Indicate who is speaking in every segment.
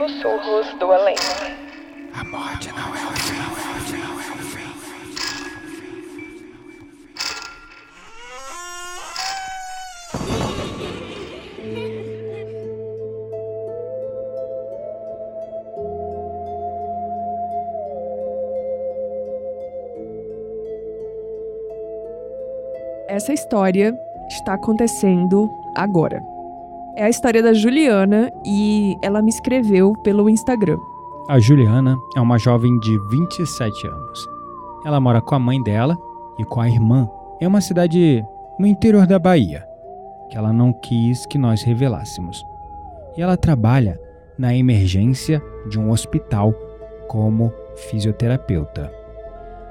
Speaker 1: Sussurros do Além.
Speaker 2: A morte não é o fim.
Speaker 3: Essa história está acontecendo agora. É a história da Juliana e ela me escreveu pelo Instagram.
Speaker 4: A Juliana é uma jovem de 27 anos. Ela mora com a mãe dela e com a irmã em uma cidade no interior da Bahia, que ela não quis que nós revelássemos. E ela trabalha na emergência de um hospital como fisioterapeuta.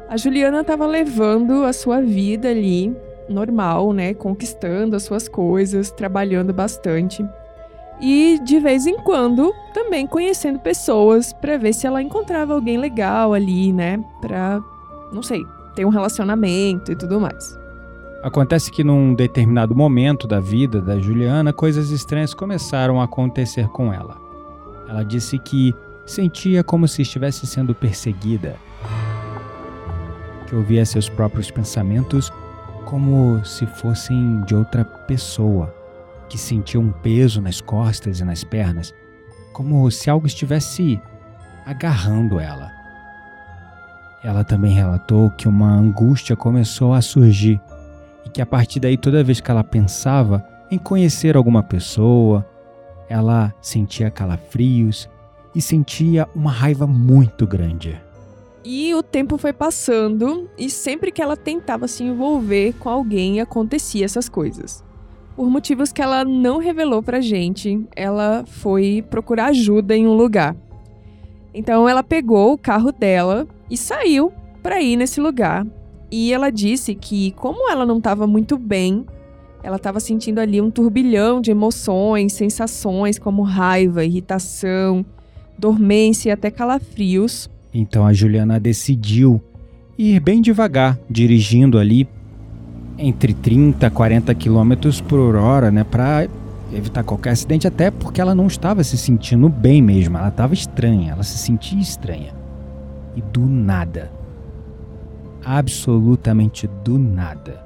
Speaker 3: A Juliana estava levando a sua vida ali normal, né? Conquistando as suas coisas, trabalhando bastante. E de vez em quando também conhecendo pessoas para ver se ela encontrava alguém legal ali, né? Pra, não sei, ter um relacionamento e tudo mais.
Speaker 4: Acontece que num determinado momento da vida da Juliana, coisas estranhas começaram a acontecer com ela. Ela disse que sentia como se estivesse sendo perseguida, que ouvia seus próprios pensamentos como se fossem de outra pessoa, que sentia um peso nas costas e nas pernas, como se algo estivesse agarrando ela. Ela também relatou que uma angústia começou a surgir e que a partir daí, toda vez que ela pensava em conhecer alguma pessoa, ela sentia calafrios e sentia uma raiva muito grande.
Speaker 3: E o tempo foi passando e sempre que ela tentava se envolver com alguém acontecia essas coisas. Por motivos que ela não revelou pra gente, ela foi procurar ajuda em um lugar. Então ela pegou o carro dela e saiu para ir nesse lugar. E ela disse que como ela não estava muito bem, ela estava sentindo ali um turbilhão de emoções, sensações como raiva, irritação, dormência e até calafrios.
Speaker 4: Então a Juliana decidiu ir bem devagar, dirigindo ali entre 30 a 40 km por hora, né, para evitar qualquer acidente, até porque ela não estava se sentindo bem mesmo, ela estava estranha, ela se sentia estranha. E do nada, absolutamente do nada,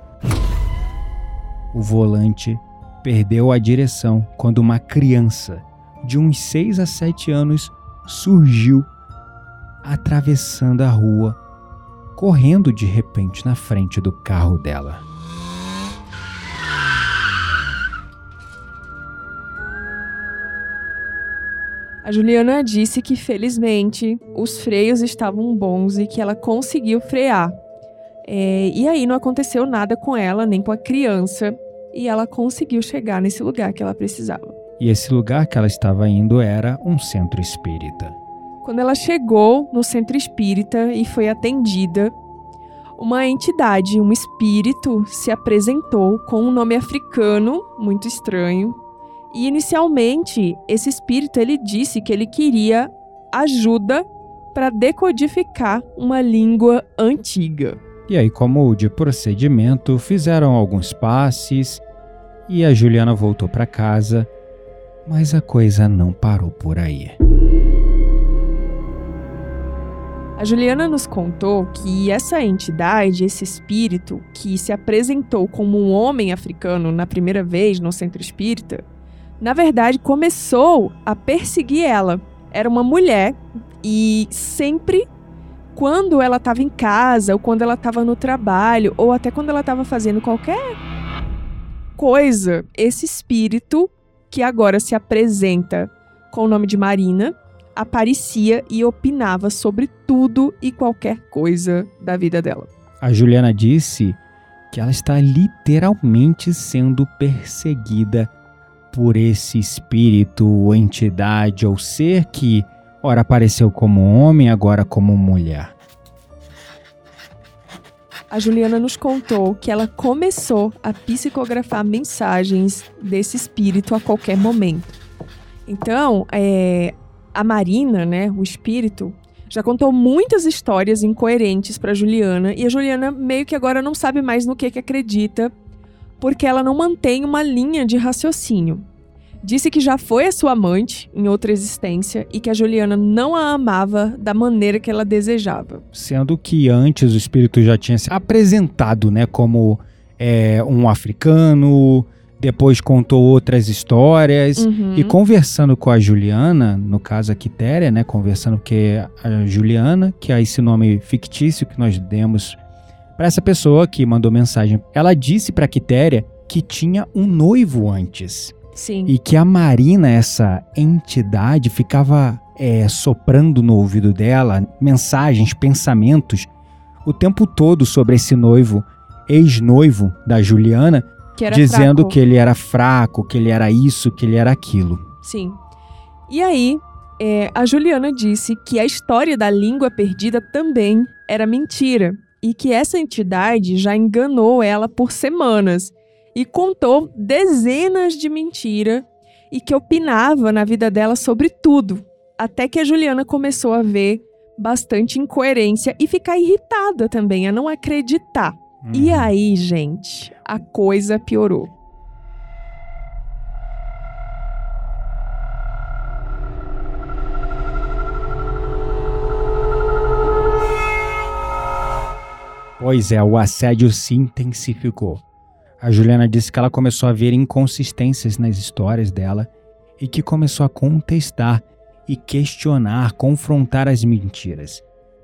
Speaker 4: o volante perdeu a direção quando uma criança de uns 6 a 7 anos surgiu atravessando a rua, correndo de repente na frente do carro dela.
Speaker 3: A Juliana disse que felizmente os freios estavam bons e que ela conseguiu frear. É, e aí não aconteceu nada com ela, nem com a criança, e ela conseguiu chegar nesse lugar que ela precisava.
Speaker 4: E esse lugar que ela estava indo era um centro espírita.
Speaker 3: Quando ela chegou no centro espírita e foi atendida, uma entidade, um espírito, se apresentou com um nome africano muito estranho. E inicialmente, esse espírito ele disse que ele queria ajuda para decodificar uma língua antiga.
Speaker 4: E aí, como de procedimento, fizeram alguns passes e a Juliana voltou para casa, mas a coisa não parou por aí.
Speaker 3: A Juliana nos contou que essa entidade, esse espírito que se apresentou como um homem africano na primeira vez no centro espírita, na verdade começou a perseguir ela. Era uma mulher e sempre quando ela estava em casa, ou quando ela estava no trabalho, ou até quando ela estava fazendo qualquer coisa, esse espírito que agora se apresenta com o nome de Marina, aparecia e opinava sobre tudo e qualquer coisa da vida dela.
Speaker 4: A Juliana disse que ela está literalmente sendo perseguida por esse espírito, entidade ou ser que ora apareceu como homem, agora como mulher.
Speaker 3: A Juliana nos contou que ela começou a psicografar mensagens desse espírito a qualquer momento. Então, é, a Marina, né, o espírito, já contou muitas histórias incoerentes para Juliana e a Juliana meio que agora não sabe mais no que, que acredita, porque ela não mantém uma linha de raciocínio. Disse que já foi a sua amante em outra existência e que a Juliana não a amava da maneira que ela desejava.
Speaker 4: Sendo que antes o espírito já tinha se apresentado, né, como é, um africano, depois contou outras histórias
Speaker 3: Uhum.
Speaker 4: e conversando com a Juliana, no caso a Quitéria, né, conversando que a Juliana, que é esse nome fictício que nós demos para essa pessoa que mandou mensagem, ela disse para Quitéria que tinha um noivo antes.
Speaker 3: Sim.
Speaker 4: E que a Marina, essa entidade, ficava é, soprando no ouvido dela mensagens, pensamentos o tempo todo sobre esse noivo, ex-noivo da Juliana,
Speaker 3: que
Speaker 4: dizendo
Speaker 3: fraco.
Speaker 4: que ele era fraco, que ele era isso, que ele era aquilo.
Speaker 3: Sim. E aí, é, a Juliana disse que a história da língua perdida também era mentira e que essa entidade já enganou ela por semanas e contou dezenas de mentiras e que opinava na vida dela sobre tudo, até que a Juliana começou a ver bastante incoerência e ficar irritada também, a não acreditar. E
Speaker 4: Uhum.
Speaker 3: aí, gente, a coisa piorou.
Speaker 4: Pois é, o assédio se intensificou. A Juliana disse que ela começou a ver inconsistências nas histórias dela e que começou a contestar e questionar, confrontar as mentiras.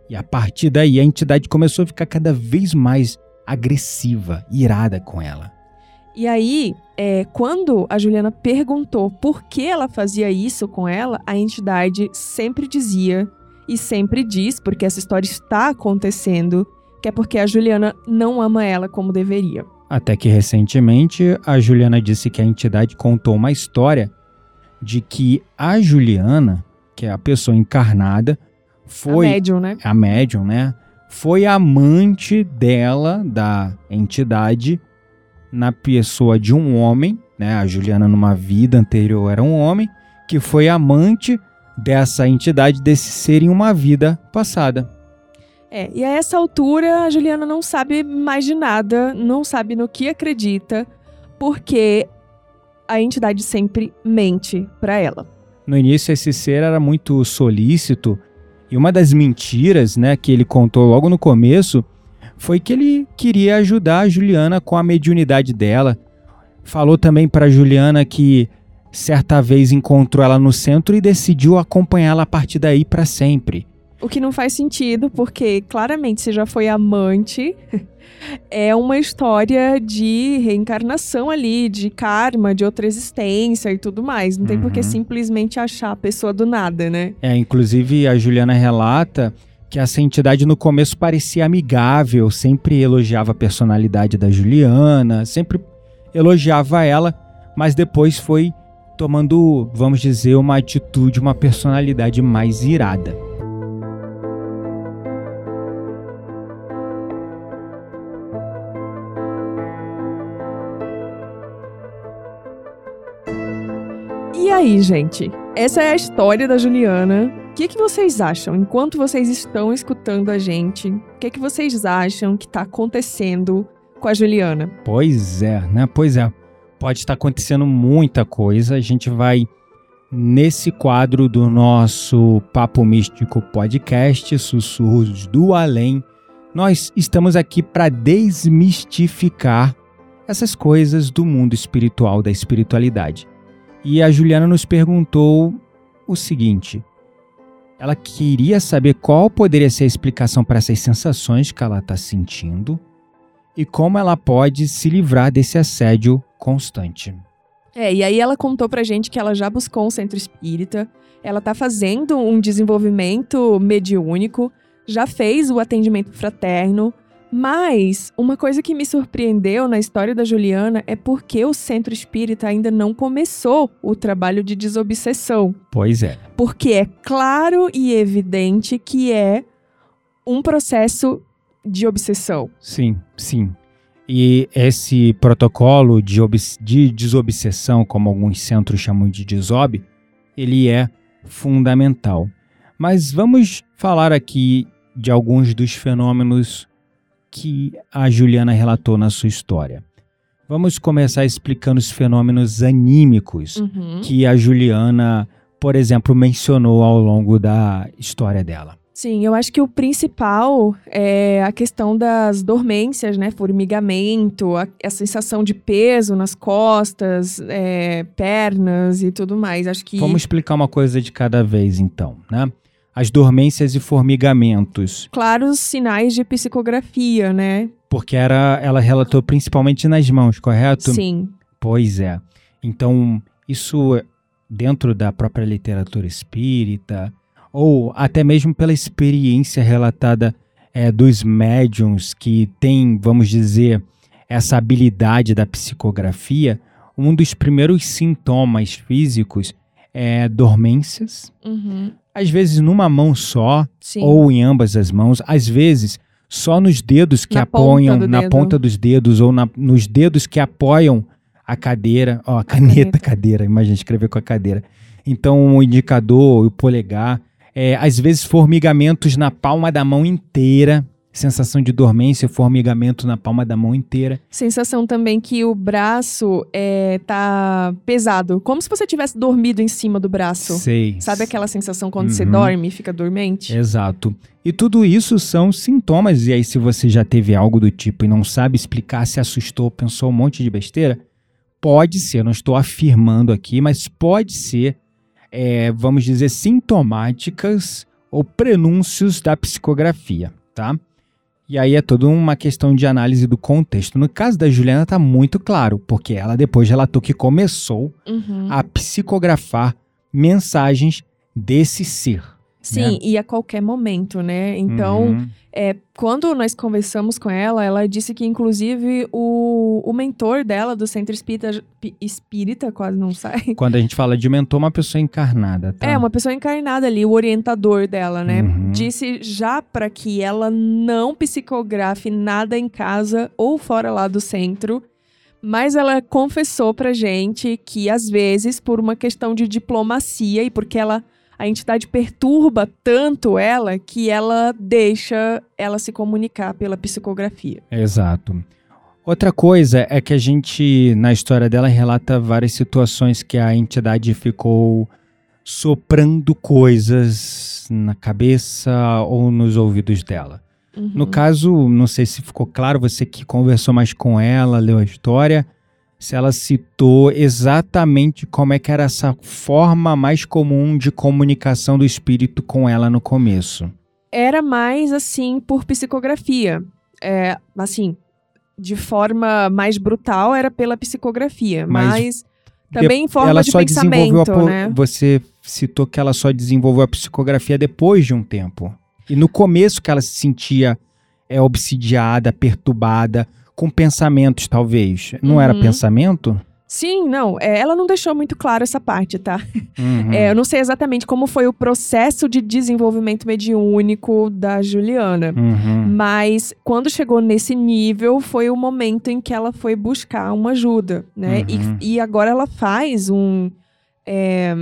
Speaker 4: E a partir daí a entidade começou a ficar cada vez mais agressiva, irada com ela.
Speaker 3: E aí, é, quando a Juliana perguntou por que ela fazia isso com ela, a entidade sempre dizia e sempre diz, porque essa história está acontecendo, que é porque a Juliana não ama ela como deveria.
Speaker 4: Até que recentemente a Juliana disse que a entidade contou uma história de que a Juliana, que é a pessoa encarnada, foi
Speaker 3: A médium, né?
Speaker 4: a médium, né? Foi amante dela, da entidade, na pessoa de um homem, né? A Juliana, numa vida anterior, era um homem, que foi amante dessa entidade, desse ser em uma vida passada.
Speaker 3: É, e a essa altura a Juliana não sabe mais de nada, não sabe no que acredita, porque a entidade sempre mente pra ela.
Speaker 4: No início, esse ser era muito solícito, e uma das mentiras, né, que ele contou logo no começo, foi que ele queria ajudar a Juliana com a mediunidade dela. Falou também para Juliana que certa vez encontrou ela no centro e decidiu acompanhá-la a partir daí para sempre.
Speaker 3: O que não faz sentido, porque claramente se já foi amante, é uma história de reencarnação ali, de karma, de outra existência e tudo mais. Não tem por que
Speaker 4: Uhum.
Speaker 3: simplesmente achar a pessoa do nada, né?
Speaker 4: É, inclusive a Juliana relata que essa entidade no começo parecia amigável, sempre elogiava a personalidade da Juliana, sempre elogiava ela, mas depois foi tomando, vamos dizer, uma atitude, uma personalidade mais irada.
Speaker 3: Aí, gente? Essa é a história da Juliana. O que, que vocês acham? Enquanto vocês estão escutando a gente, o que, que vocês acham que tá acontecendo com a Juliana?
Speaker 4: Pois é, né? Pois é. Pode estar acontecendo muita coisa. A gente vai nesse quadro do nosso Papo Místico Podcast, Sussurros do Além. Nós estamos aqui para desmistificar essas coisas do mundo espiritual, da espiritualidade. E a Juliana nos perguntou o seguinte: ela queria saber qual poderia ser a explicação para essas sensações que ela está sentindo e como ela pode se livrar desse assédio constante.
Speaker 3: É, e aí ela contou pra gente que ela já buscou um centro espírita, ela tá fazendo um desenvolvimento mediúnico, já fez o atendimento fraterno, mas uma coisa que me surpreendeu na história da Juliana é porque o centro espírita ainda não começou o trabalho de desobsessão.
Speaker 4: Pois é.
Speaker 3: Porque é claro e evidente que é um processo de obsessão.
Speaker 4: Sim, sim. E esse protocolo de, de desobsessão, como alguns centros chamam de desob, ele é fundamental. Mas vamos falar aqui de alguns dos fenômenos que a Juliana relatou na sua história. Vamos começar explicando os fenômenos anímicos
Speaker 3: Uhum.
Speaker 4: que a Juliana, por exemplo, mencionou ao longo da história dela.
Speaker 3: Sim, eu acho que o principal é a questão das dormências, né? Formigamento, a, a sensação de peso nas costas, é, pernas e tudo mais. Acho que.
Speaker 4: Vamos explicar uma coisa de cada vez, então, né? As dormências e formigamentos,
Speaker 3: Claros sinais de psicografia, né?
Speaker 4: porque era, ela relatou principalmente nas mãos, correto?
Speaker 3: Sim.
Speaker 4: Pois é. Então, isso dentro da própria literatura espírita, ou até mesmo pela experiência relatada é, dos médiums que têm, vamos dizer, essa habilidade da psicografia, um dos primeiros sintomas físicos é dormências,
Speaker 3: Uhum.
Speaker 4: Às vezes numa mão só,
Speaker 3: Sim.
Speaker 4: ou em ambas as mãos, às vezes só nos dedos que
Speaker 3: Na
Speaker 4: apoiam,
Speaker 3: ponta
Speaker 4: na
Speaker 3: dedo.
Speaker 4: ponta dos dedos, ou na- nos dedos que apoiam a cadeira, ó, a caneta, cadeira, imagina escrever com a cadeira. Então o indicador, o polegar, é, às vezes formigamentos na palma da mão inteira, sensação de dormência, formigamento na palma da mão inteira.
Speaker 3: Sensação também que o braço é, tá pesado. Como se você tivesse dormido em cima do braço.
Speaker 4: Sei.
Speaker 3: Sabe aquela sensação quando você
Speaker 4: Uhum.
Speaker 3: dorme e fica dormente?
Speaker 4: Exato. E tudo isso são sintomas. E aí, se você já teve algo do tipo e não sabe explicar, se assustou, pensou um monte de besteira, pode ser, não estou afirmando aqui, mas pode ser, é, vamos dizer, sintomáticas ou prenúncios da psicografia, tá? E aí é toda uma questão de análise do contexto. No caso da Juliana tá muito claro, porque ela depois relatou que começou
Speaker 3: Uhum.
Speaker 4: a psicografar mensagens desse ser.
Speaker 3: Sim, e a qualquer momento, né? Então,
Speaker 4: Uhum.
Speaker 3: é, quando nós conversamos com ela, ela disse que, inclusive, o, o mentor dela do centro espírita, espírita, quase não sai.
Speaker 4: Quando a gente fala de mentor, uma pessoa encarnada, tá?
Speaker 3: É, uma pessoa encarnada ali, o orientador dela, né?
Speaker 4: Uhum.
Speaker 3: Disse já para que ela não psicografe nada em casa ou fora lá do centro. Mas ela confessou pra gente que, às vezes, por uma questão de diplomacia e porque ela a entidade perturba tanto ela que ela deixa ela se comunicar pela psicografia.
Speaker 4: Exato. Outra coisa é que a gente, na história dela, relata várias situações que a entidade ficou soprando coisas na cabeça ou nos ouvidos dela.
Speaker 3: Uhum.
Speaker 4: No caso, não sei se ficou claro, você que conversou mais com ela, leu a história, se ela citou exatamente como é que era essa forma mais comum de comunicação do espírito com ela no começo.
Speaker 3: era mais assim por psicografia. É, assim, de forma mais brutal era pela psicografia,
Speaker 4: Mas
Speaker 3: mas, também em forma
Speaker 4: ela
Speaker 3: de
Speaker 4: só desenvolveu a
Speaker 3: pensamento, né?
Speaker 4: Você citou que ela só desenvolveu a psicografia depois de um tempo. E no começo que ela se sentia é, obsidiada, perturbada, com pensamentos, talvez. Não era
Speaker 3: Uhum.
Speaker 4: pensamento?
Speaker 3: Sim, não, é, ela não deixou muito claro essa parte, tá?
Speaker 4: Uhum.
Speaker 3: É, eu não sei exatamente como foi o processo de desenvolvimento mediúnico da Juliana.
Speaker 4: Uhum.
Speaker 3: Mas quando chegou nesse nível, foi o momento em que ela foi buscar uma ajuda, né?
Speaker 4: Uhum.
Speaker 3: E, e agora ela faz um, é,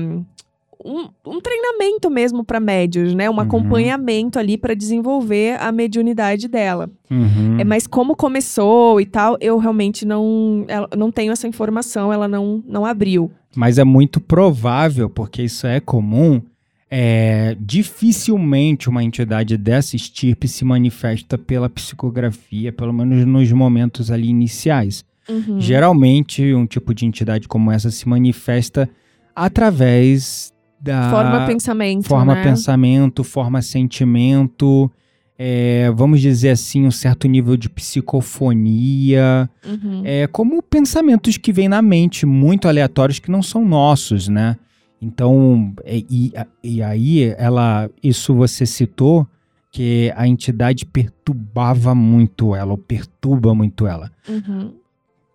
Speaker 3: um, um treinamento mesmo para médios, né? Um
Speaker 4: Uhum.
Speaker 3: acompanhamento ali para desenvolver a mediunidade dela.
Speaker 4: Uhum.
Speaker 3: É, mas como começou e tal, eu realmente não, ela- não tenho essa informação, ela não, não abriu.
Speaker 4: Mas é muito provável, porque isso é comum, é, dificilmente uma entidade dessa estirpe se manifesta pela psicografia, pelo menos nos momentos ali iniciais.
Speaker 3: Uhum.
Speaker 4: Geralmente, um tipo de entidade como essa se manifesta através da
Speaker 3: Forma pensamento,
Speaker 4: forma
Speaker 3: né?
Speaker 4: pensamento, forma sentimento, é, vamos dizer assim, um certo nível de psicofonia,
Speaker 3: Uhum.
Speaker 4: é, como pensamentos que vêm na mente, muito aleatórios, que não são nossos, né? Então, é, e, e aí, ela, isso você citou, que a entidade perturbava muito ela, ou perturba muito ela.
Speaker 3: Uhum.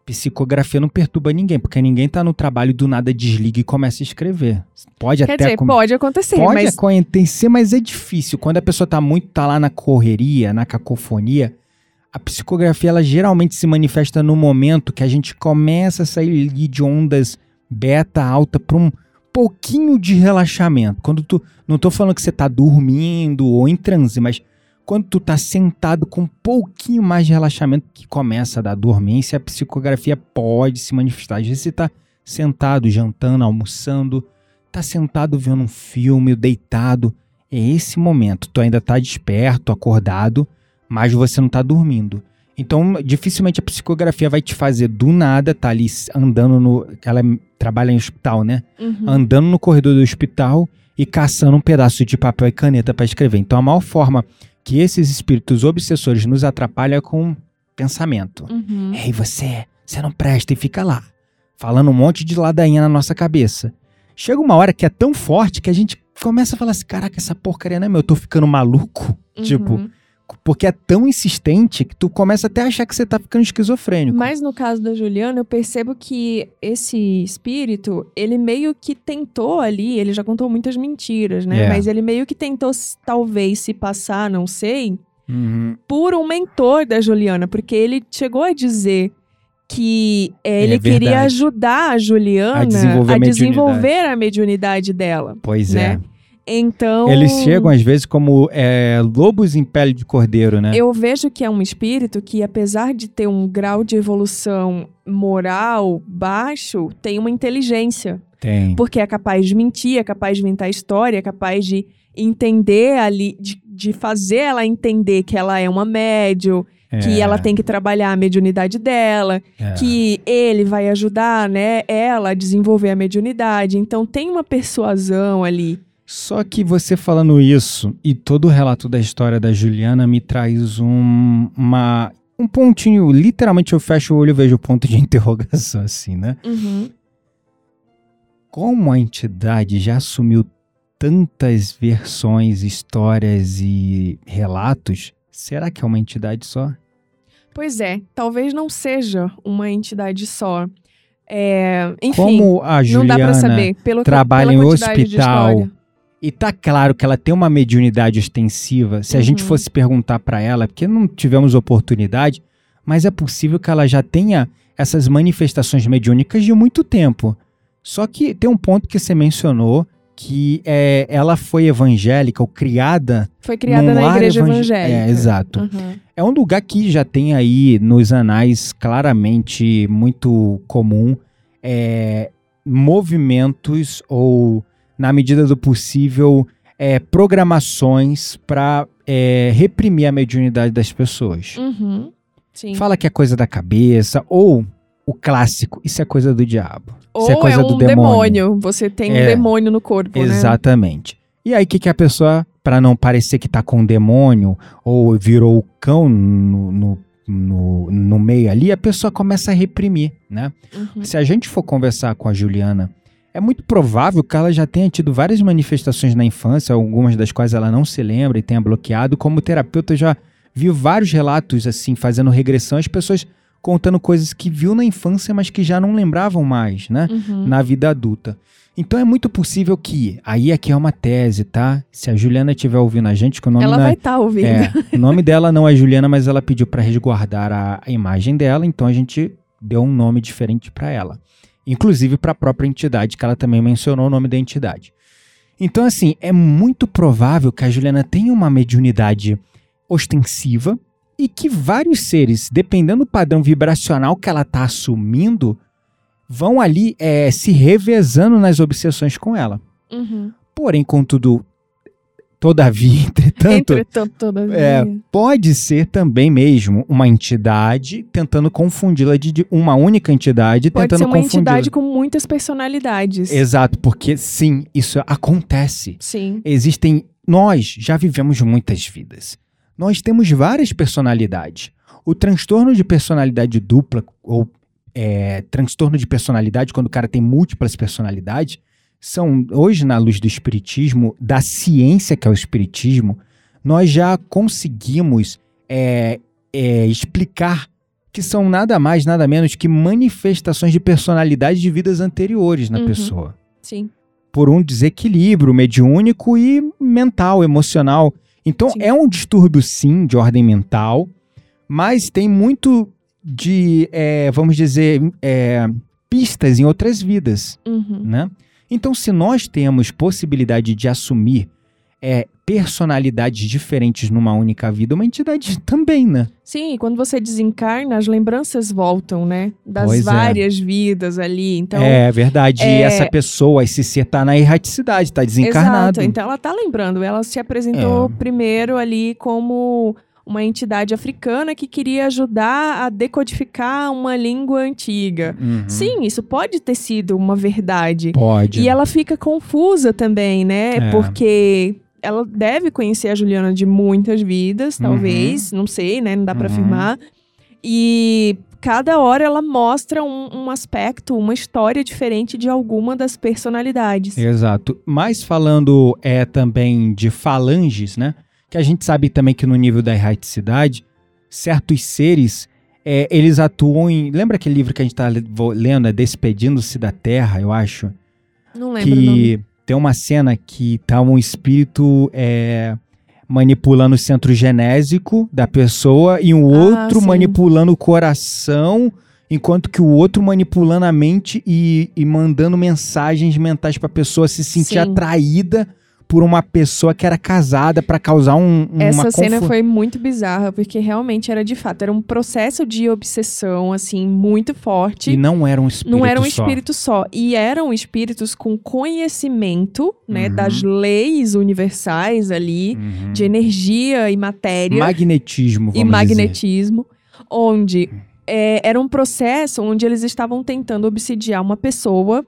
Speaker 4: Psicografia não perturba ninguém, porque ninguém tá no trabalho do nada desliga e começa a escrever. Pode
Speaker 3: Quer
Speaker 4: até
Speaker 3: dizer,
Speaker 4: com-
Speaker 3: pode acontecer,
Speaker 4: pode
Speaker 3: mas
Speaker 4: acontecer, mas é difícil. Quando a pessoa tá muito tá lá na correria, na cacofonia, a psicografia ela geralmente se manifesta no momento que a gente começa a sair de ondas beta alta para um pouquinho de relaxamento. Quando tu não tô falando que você tá dormindo ou em transe, mas quando tu tá sentado com um pouquinho mais de relaxamento, que começa a dar dormência, a psicografia pode se manifestar. Às vezes você tá sentado, jantando, almoçando, tá sentado vendo um filme, deitado. É esse momento. Tu ainda tá desperto, acordado, mas você não tá dormindo. Então, dificilmente a psicografia vai te fazer do nada, tá ali andando no. Ela trabalha em hospital, né?
Speaker 3: Uhum.
Speaker 4: Andando no corredor do hospital e caçando um pedaço de papel e caneta para escrever. Então, a maior forma que esses espíritos obsessores nos atrapalham com pensamento.
Speaker 3: Uhum.
Speaker 4: Ei, você, você não presta e fica lá, falando um monte de ladainha na nossa cabeça. Chega uma hora que é tão forte que a gente começa a falar assim: caraca, essa porcaria não é meu, eu tô ficando maluco. Tipo, Porque é tão insistente que tu começa até a achar que você tá ficando esquizofrênico.
Speaker 3: Mas no caso da Juliana, eu percebo que esse espírito, ele meio que tentou ali, ele já contou muitas mentiras, né?
Speaker 4: É.
Speaker 3: Mas ele meio que tentou, talvez, se passar, não sei,
Speaker 4: Uhum.
Speaker 3: por um mentor da Juliana, porque ele chegou a dizer que é, ele
Speaker 4: É
Speaker 3: queria ajudar a Juliana
Speaker 4: A desenvolver a
Speaker 3: desenvolver a mediunidade dela.
Speaker 4: Pois
Speaker 3: né?
Speaker 4: é.
Speaker 3: Então.
Speaker 4: Eles chegam às vezes como é, lobos em pele de cordeiro, né?
Speaker 3: Eu vejo que é um espírito que, apesar de ter um grau de evolução moral baixo, tem uma inteligência.
Speaker 4: Tem.
Speaker 3: Porque é capaz de mentir, é capaz de inventar história, é capaz de entender ali, de, de fazer ela entender que ela é uma médium, que
Speaker 4: É,
Speaker 3: ela tem que trabalhar a mediunidade dela,
Speaker 4: é.
Speaker 3: que ele vai ajudar, né, ela a desenvolver a mediunidade. Então tem uma persuasão ali.
Speaker 4: Só que você falando isso e todo o relato da história da Juliana me traz um, uma, um pontinho. Literalmente eu fecho o olho e vejo o ponto de interrogação, assim, né?
Speaker 3: Uhum.
Speaker 4: Como a entidade já assumiu tantas versões, histórias e relatos, será que é uma entidade só?
Speaker 3: Pois é, talvez não seja uma entidade só. É, enfim,
Speaker 4: Como a
Speaker 3: não
Speaker 4: Juliana
Speaker 3: dá pra saber. Pelo que-
Speaker 4: trabalha em hospital. E tá claro que ela tem uma mediunidade ostensiva. Se a gente
Speaker 3: Uhum.
Speaker 4: fosse perguntar pra ela, porque não tivemos oportunidade, mas é possível que ela já tenha essas manifestações mediúnicas de muito tempo. Só que tem um ponto que você mencionou que é, ela foi evangélica ou criada
Speaker 3: Foi criada na igreja
Speaker 4: evangé-
Speaker 3: evangélica.
Speaker 4: É, exato.
Speaker 3: Uhum.
Speaker 4: É um lugar que já tem aí nos anais claramente muito comum é, movimentos ou, na medida do possível, é, programações para reprimir a mediunidade das pessoas.
Speaker 3: Uhum.
Speaker 4: Fala que é coisa da cabeça ou o clássico, isso é coisa do diabo.
Speaker 3: Ou
Speaker 4: isso é coisa
Speaker 3: um
Speaker 4: do demônio.
Speaker 3: Você tem um
Speaker 4: É.
Speaker 3: demônio no corpo, né?
Speaker 4: Exatamente. E aí, o que, que a pessoa, para não parecer que tá com um demônio ou virou o cão no, no, no, no meio ali, a pessoa começa a reprimir, né?
Speaker 3: Uhum.
Speaker 4: Se a gente for conversar com a Juliana, é muito provável que ela já tenha tido várias manifestações na infância, algumas das quais ela não se lembra e tenha bloqueado. Como terapeuta, eu já vi vários relatos, assim, fazendo regressão, as pessoas contando coisas que viu na infância, mas que já não lembravam mais, né?
Speaker 3: Uhum.
Speaker 4: na vida adulta. Então é muito possível que, aí aqui é uma tese, tá? Se a Juliana estiver ouvindo a gente, que o nome
Speaker 3: Ela
Speaker 4: não
Speaker 3: vai
Speaker 4: é,
Speaker 3: estar ouvindo.
Speaker 4: é, o nome dela não é Juliana, mas ela pediu para resguardar a, a imagem dela, então a gente deu um nome diferente para ela. Inclusive para a própria entidade, que ela também mencionou o nome da entidade. Então assim, é muito provável que a Juliana tenha uma mediunidade ostensiva e que vários seres, dependendo do padrão vibracional que ela está assumindo, vão ali é, se revezando nas obsessões com ela.
Speaker 3: Uhum.
Speaker 4: Porém, contudo, todavia, entretanto,
Speaker 3: Entretanto, todavia.
Speaker 4: é, pode ser também mesmo uma entidade tentando confundi-la de, uma única entidade
Speaker 3: Pode
Speaker 4: tentando
Speaker 3: ser uma
Speaker 4: confundi-la.
Speaker 3: entidade com muitas personalidades.
Speaker 4: Exato, porque sim, isso acontece.
Speaker 3: Sim.
Speaker 4: Existem. Nós já vivemos muitas vidas. Nós temos várias personalidades. O transtorno de personalidade dupla, ou é, transtorno de personalidade, quando o cara tem múltiplas personalidades, são, hoje, na luz do espiritismo, da ciência que é o espiritismo, nós já conseguimos é, é, explicar que são nada mais, nada menos que manifestações de personalidade de vidas anteriores na
Speaker 3: Uhum.
Speaker 4: pessoa
Speaker 3: Sim.
Speaker 4: por um desequilíbrio mediúnico e mental, emocional. Então
Speaker 3: Sim.
Speaker 4: é um distúrbio sim de ordem mental, mas tem muito de, é, vamos dizer, é, pistas em outras vidas,
Speaker 3: Uhum.
Speaker 4: né? Então se nós temos possibilidade de assumir é, personalidades diferentes numa única vida, uma entidade também, né?
Speaker 3: Sim, e quando você desencarna, as lembranças voltam, né? Das
Speaker 4: Pois é.
Speaker 3: várias vidas ali. Então,
Speaker 4: é verdade. E
Speaker 3: é-
Speaker 4: essa pessoa, esse ser tá na erraticidade, tá desencarnado.
Speaker 3: Exato. Então ela tá lembrando. Ela se apresentou
Speaker 4: É.
Speaker 3: primeiro ali como uma entidade africana que queria ajudar a decodificar uma língua antiga.
Speaker 4: Uhum.
Speaker 3: Sim, isso pode ter sido uma verdade.
Speaker 4: Pode.
Speaker 3: E ela fica confusa também, né?
Speaker 4: É.
Speaker 3: Porque ela deve conhecer a Juliana de muitas vidas, talvez, não sei, né? Não dá pra
Speaker 4: Uhum.
Speaker 3: afirmar. E cada hora ela mostra um, um aspecto, uma história diferente de alguma das personalidades.
Speaker 4: Exato. Mas falando é também de falanges, né? Que a gente sabe também que no nível da erraticidade, certos seres, é, eles atuam em... Lembra aquele livro que a gente tá vo- lendo, é Despedindo-se da Terra, eu acho?
Speaker 3: Não lembro
Speaker 4: que tem uma cena que tá um espírito é, manipulando o centro genésico da pessoa e um outro
Speaker 3: Ah, sim.
Speaker 4: manipulando o coração, enquanto que o outro manipulando a mente e, e mandando mensagens mentais pra pessoa se sentir
Speaker 3: Sim.
Speaker 4: atraída por uma pessoa que era casada pra causar um, uma
Speaker 3: Essa cena
Speaker 4: confu-
Speaker 3: foi muito bizarra, porque realmente era de fato, era um processo de obsessão, assim, muito forte.
Speaker 4: E não era um espírito
Speaker 3: Não era um
Speaker 4: só.
Speaker 3: espírito só. E eram espíritos com conhecimento, né,
Speaker 4: Uhum.
Speaker 3: das leis universais ali,
Speaker 4: Uhum.
Speaker 3: de energia e matéria
Speaker 4: Magnetismo, vamos
Speaker 3: e
Speaker 4: dizer.
Speaker 3: magnetismo, onde é, era um processo onde eles estavam tentando obsidiar uma pessoa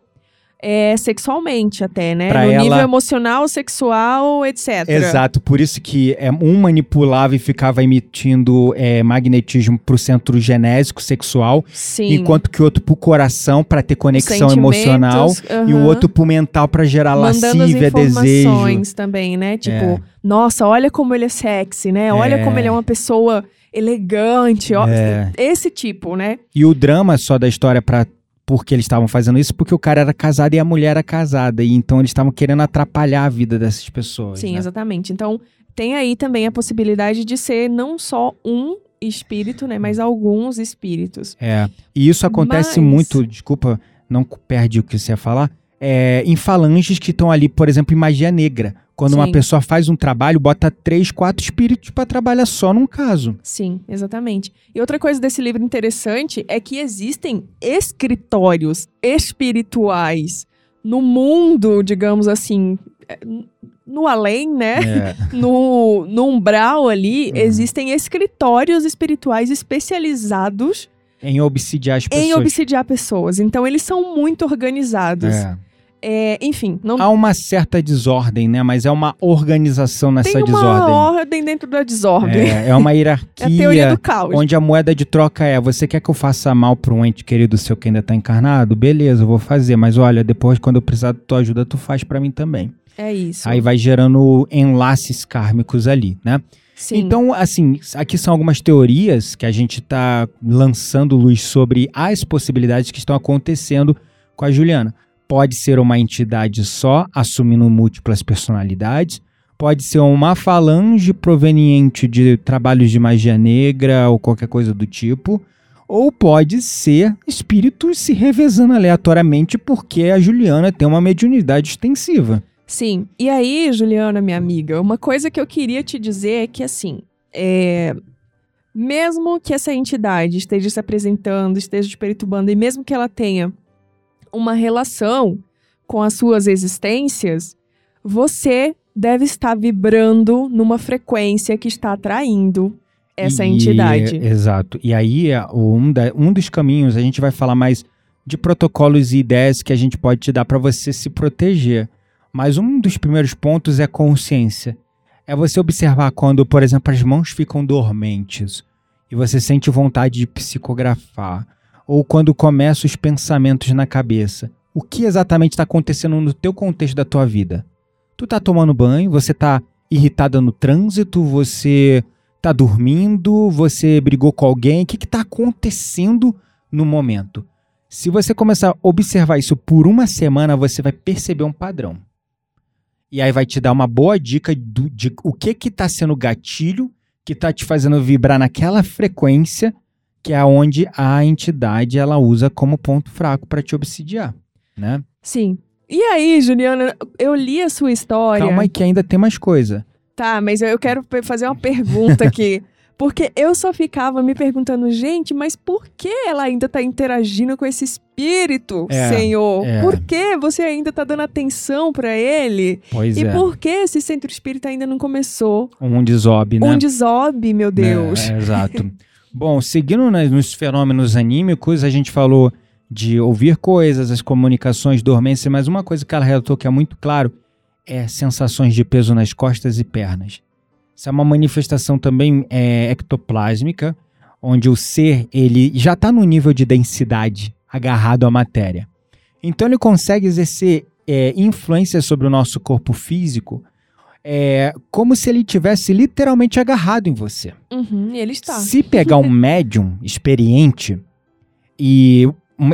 Speaker 3: é, sexualmente até, né?
Speaker 4: Pra
Speaker 3: no
Speaker 4: ela-
Speaker 3: nível emocional, sexual, etc.
Speaker 4: Exato, por isso que é, um manipulava e ficava emitindo é, magnetismo pro centro genésico sexual,
Speaker 3: Sim.
Speaker 4: enquanto que o outro pro coração para ter conexão emocional e o outro pro mental para gerar
Speaker 3: Mandando
Speaker 4: lascívia, desejo.
Speaker 3: também, né? Tipo,
Speaker 4: É.
Speaker 3: nossa, olha como ele é sexy, né? Olha
Speaker 4: É.
Speaker 3: como ele é uma pessoa elegante, ó.
Speaker 4: É.
Speaker 3: Esse tipo, né?
Speaker 4: E o drama só da história para porque eles estavam fazendo isso, porque o cara era casado e a mulher era casada, e então eles estavam querendo atrapalhar a vida dessas pessoas.
Speaker 3: Sim,
Speaker 4: né?
Speaker 3: exatamente. Então, tem aí também a possibilidade de ser não só um espírito, né? Mas alguns espíritos.
Speaker 4: É. E isso acontece
Speaker 3: Mas-
Speaker 4: muito, desculpa, não perde o que você ia falar, é, em falanges que estão ali, por exemplo, em magia negra. Quando uma
Speaker 3: Sim.
Speaker 4: pessoa faz um trabalho, bota três, quatro espíritos pra trabalhar só num caso.
Speaker 3: Sim, exatamente. E outra coisa desse livro interessante é que existem escritórios espirituais no mundo, digamos assim, é, no além, né?
Speaker 4: É.
Speaker 3: no, no umbral ali,
Speaker 4: Uhum.
Speaker 3: existem escritórios espirituais especializados
Speaker 4: em obsidiar as pessoas.
Speaker 3: em obsidiar pessoas. Então, eles são muito organizados.
Speaker 4: É.
Speaker 3: É, enfim, não
Speaker 4: Há uma certa desordem, né? Mas é uma organização nessa
Speaker 3: tem uma
Speaker 4: desordem.
Speaker 3: ordem dentro da desordem.
Speaker 4: É, é uma hierarquia.
Speaker 3: É a teoria do caos.
Speaker 4: Onde a moeda de troca é: você quer que eu faça mal pra um ente querido seu que ainda tá encarnado? Beleza, eu vou fazer. Mas olha, depois, quando eu precisar da tua ajuda, tu faz pra mim também.
Speaker 3: É isso.
Speaker 4: Aí vai gerando enlaces kármicos ali, né?
Speaker 3: Sim.
Speaker 4: Então, assim, aqui são algumas teorias que a gente tá lançando luz sobre as possibilidades que estão acontecendo com a Juliana. Pode ser uma entidade só, assumindo múltiplas personalidades. Pode ser uma falange proveniente de trabalhos de magia negra ou qualquer coisa do tipo. Ou pode ser espíritos se revezando aleatoriamente porque a Juliana tem uma mediunidade extensiva.
Speaker 3: Sim. E aí, Juliana, minha amiga, uma coisa que eu queria te dizer é que, assim, é... mesmo que essa entidade esteja se apresentando, esteja te perturbando, e mesmo que ela tenha uma relação com as suas existências, você deve estar vibrando numa frequência que está atraindo essa
Speaker 4: E-
Speaker 3: entidade.
Speaker 4: Exato. E aí, é, um, da- um dos caminhos, a gente vai falar mais de protocolos e ideias que a gente pode te dar para você se proteger. Mas um dos primeiros pontos é consciência. É você observar quando, por exemplo, as mãos ficam dormentes e você sente vontade de psicografar. Ou quando começam os pensamentos na cabeça. O que exatamente está acontecendo no teu contexto da tua vida? Tu tá tomando banho, você tá irritada no trânsito, você tá dormindo, você brigou com alguém, o que que tá acontecendo no momento? Se você começar a observar isso por uma semana, você vai perceber um padrão. E aí vai te dar uma boa dica do- de o que que tá sendo gatilho que tá te fazendo vibrar naquela frequência que é onde a entidade ela usa como ponto fraco para te obsidiar, né?
Speaker 3: Sim. E aí, Juliana, eu li a sua história.
Speaker 4: Calma aí que ainda tem mais coisa.
Speaker 3: Tá, mas eu quero fazer uma pergunta aqui. Porque eu só ficava me perguntando, gente, mas por que ela ainda tá interagindo com esse espírito,
Speaker 4: É,
Speaker 3: Senhor?
Speaker 4: é.
Speaker 3: Por que você ainda tá dando atenção pra ele?
Speaker 4: Pois
Speaker 3: e
Speaker 4: é.
Speaker 3: por que esse centro espírita ainda não começou?
Speaker 4: Um desobe, né?
Speaker 3: Um desobe, meu Deus.
Speaker 4: É, é, exato. Bom, seguindo nas- nos fenômenos anímicos, a gente falou de ouvir coisas, as comunicações, dormência, mas uma coisa que ela relatou que é muito claro é sensações de peso nas costas e pernas. Isso é uma manifestação também é, ectoplásmica, onde o ser ele já está no nível de densidade agarrado à matéria. Então ele consegue exercer é, influência sobre o nosso corpo físico é, como se ele tivesse literalmente agarrado em você.
Speaker 3: Uhum, e ele está.
Speaker 4: Se pegar um médium experiente e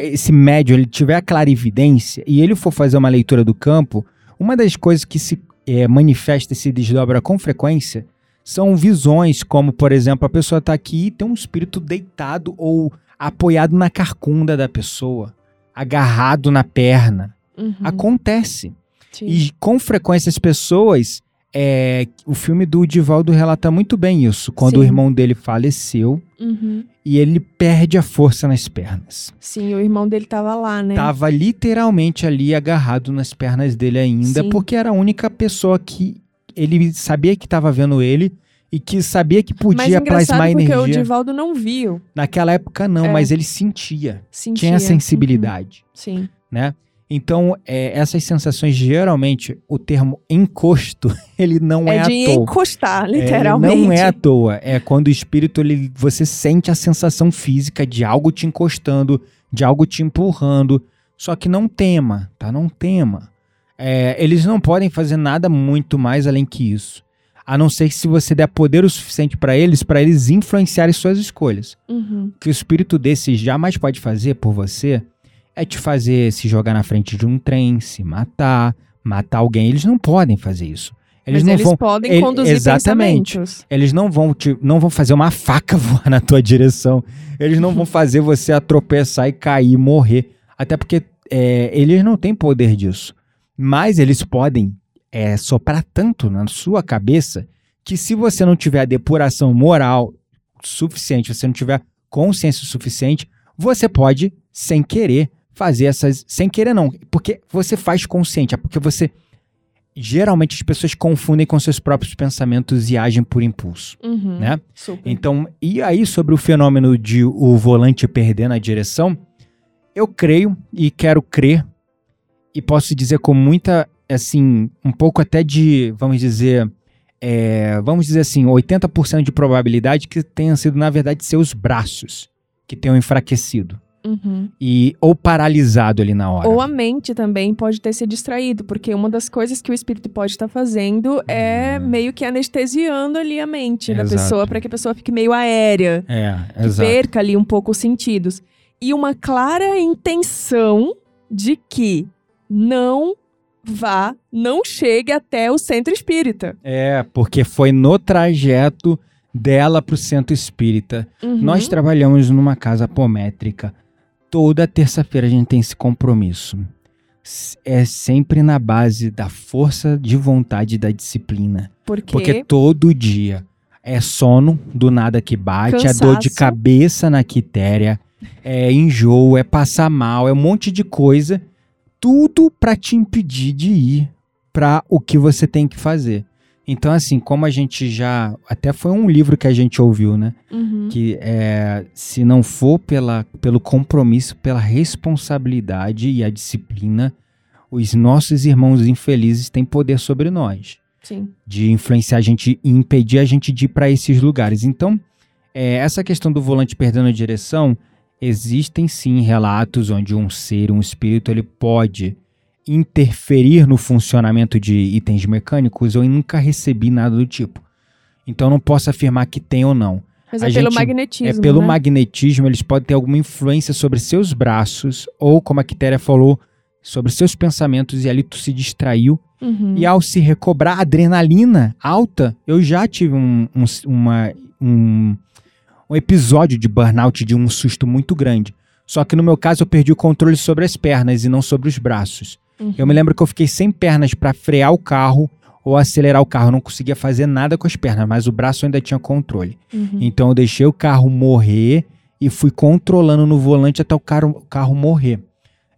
Speaker 4: esse médium ele tiver a clarividência e ele for fazer uma leitura do campo, uma das coisas que se eh, manifesta e se desdobra com frequência são visões, como por exemplo, a pessoa está aqui e tem um espírito deitado ou apoiado na carcunda da pessoa, agarrado na perna.
Speaker 3: Uhum,
Speaker 4: Acontece.
Speaker 3: sim.
Speaker 4: E com frequência as pessoas. É, o filme do Divaldo relata muito bem isso. Quando o
Speaker 3: Sim.
Speaker 4: irmão dele faleceu
Speaker 3: Uhum.
Speaker 4: e ele perde a força nas pernas.
Speaker 3: Sim, o irmão dele tava lá, né?
Speaker 4: Tava literalmente ali agarrado nas pernas dele ainda,
Speaker 3: Sim.
Speaker 4: porque era a única pessoa que ele sabia que estava vendo ele e que sabia que
Speaker 3: Mas
Speaker 4: podia
Speaker 3: engraçado
Speaker 4: plasmar
Speaker 3: porque o
Speaker 4: energia.
Speaker 3: Divaldo não viu.
Speaker 4: Naquela época não,
Speaker 3: É.
Speaker 4: mas ele sentia,
Speaker 3: Sentia.
Speaker 4: tinha sensibilidade.
Speaker 3: Uhum, Sim.
Speaker 4: né? Então, é, essas sensações, geralmente, o termo encosto, ele não é,
Speaker 3: É,
Speaker 4: à
Speaker 3: de
Speaker 4: toa.
Speaker 3: encostar,
Speaker 4: É,
Speaker 3: literalmente.
Speaker 4: não é à toa. É quando o espírito, ele, você sente a sensação física de algo te encostando, de algo te empurrando. Só que não tema, tá? Não tema. É, eles não podem fazer nada muito mais além que isso. A não ser que se você der poder o suficiente para eles, para eles influenciarem suas escolhas.
Speaker 3: Uhum.
Speaker 4: O que o espírito desse jamais pode fazer por você é te fazer se jogar na frente de um trem, se matar, matar alguém. Eles não podem fazer isso. Eles
Speaker 3: Mas
Speaker 4: não
Speaker 3: eles
Speaker 4: vão.
Speaker 3: podem
Speaker 4: ele-
Speaker 3: conduzir
Speaker 4: exatamente. Eles não vão te, não vão fazer uma faca voar na tua direção. Eles não vão fazer você atropeçar e cair, morrer. Até porque é, eles não têm poder disso. Mas eles podem é, soprar tanto na sua cabeça que se você não tiver a depuração moral suficiente, você não tiver consciência suficiente, você pode, sem querer, fazer essas. Sem querer, não. Porque você faz consciente. É porque você. Geralmente as pessoas confundem com seus próprios pensamentos e agem por impulso.
Speaker 3: Uhum.
Speaker 4: Né?
Speaker 3: Super.
Speaker 4: Então, e aí sobre o fenômeno de o volante perder na direção, eu creio e quero crer e posso dizer com muita, assim, um pouco até de, vamos dizer, é, vamos dizer assim, 80% de probabilidade que tenham sido, na verdade, seus braços que tenham enfraquecido
Speaker 3: Uhum.
Speaker 4: e ou paralisado ali na hora.
Speaker 3: Ou a mente também pode ter se distraído, porque uma das coisas que o espírito pode estar fazendo é
Speaker 4: Hum.
Speaker 3: meio que anestesiando ali a mente da
Speaker 4: Exato.
Speaker 3: pessoa, para que a pessoa fique meio aérea,
Speaker 4: É, exato.
Speaker 3: perca ali um pouco os sentidos. E uma clara intenção de que não vá, não chegue até o centro espírita.
Speaker 4: É, porque foi no trajeto dela pro centro espírita.
Speaker 3: Uhum.
Speaker 4: Nós trabalhamos numa casa apométrica. Toda terça-feira a gente tem esse compromisso. É sempre na base da força de vontade e da disciplina.
Speaker 3: Porque,
Speaker 4: Porque todo dia é sono do nada que bate, é dor de
Speaker 3: Cansaço.
Speaker 4: cabeça na quitéria, é enjoo, é passar mal, é um monte de coisa. Tudo pra te impedir de ir pra o que você tem que fazer. Então, assim, como a gente já. Até foi um livro que a gente ouviu, né?
Speaker 3: Uhum.
Speaker 4: que é, se não for pela, pelo compromisso, pela responsabilidade e a disciplina, os nossos irmãos infelizes têm poder sobre nós,
Speaker 3: Sim.
Speaker 4: de influenciar a gente e impedir a gente de ir para esses lugares. Então, é, essa questão do volante perdendo a direção, existem sim relatos onde um ser, um espírito, ele pode interferir no funcionamento de itens mecânicos. Eu nunca recebi nada do tipo. Então, eu não posso afirmar que tem ou não.
Speaker 3: Mas
Speaker 4: A
Speaker 3: é pelo
Speaker 4: gente-
Speaker 3: magnetismo.
Speaker 4: É pelo
Speaker 3: né?
Speaker 4: magnetismo, eles podem ter alguma influência sobre seus braços, ou como a Quitéria falou, sobre seus pensamentos, e ali tu se distraiu.
Speaker 3: Uhum.
Speaker 4: E ao se recobrar adrenalina alta, eu já tive um, um, uma- um, um episódio de burnout, de um susto muito grande. Só que no meu caso eu perdi o controle sobre as pernas e não sobre os braços.
Speaker 3: Uhum.
Speaker 4: Eu me lembro que eu fiquei sem pernas para frear o carro ou acelerar o carro. Eu não conseguia fazer nada com as pernas, mas o braço ainda tinha controle.
Speaker 3: Uhum.
Speaker 4: Então eu deixei o carro morrer e fui controlando no volante até o carro, o carro morrer.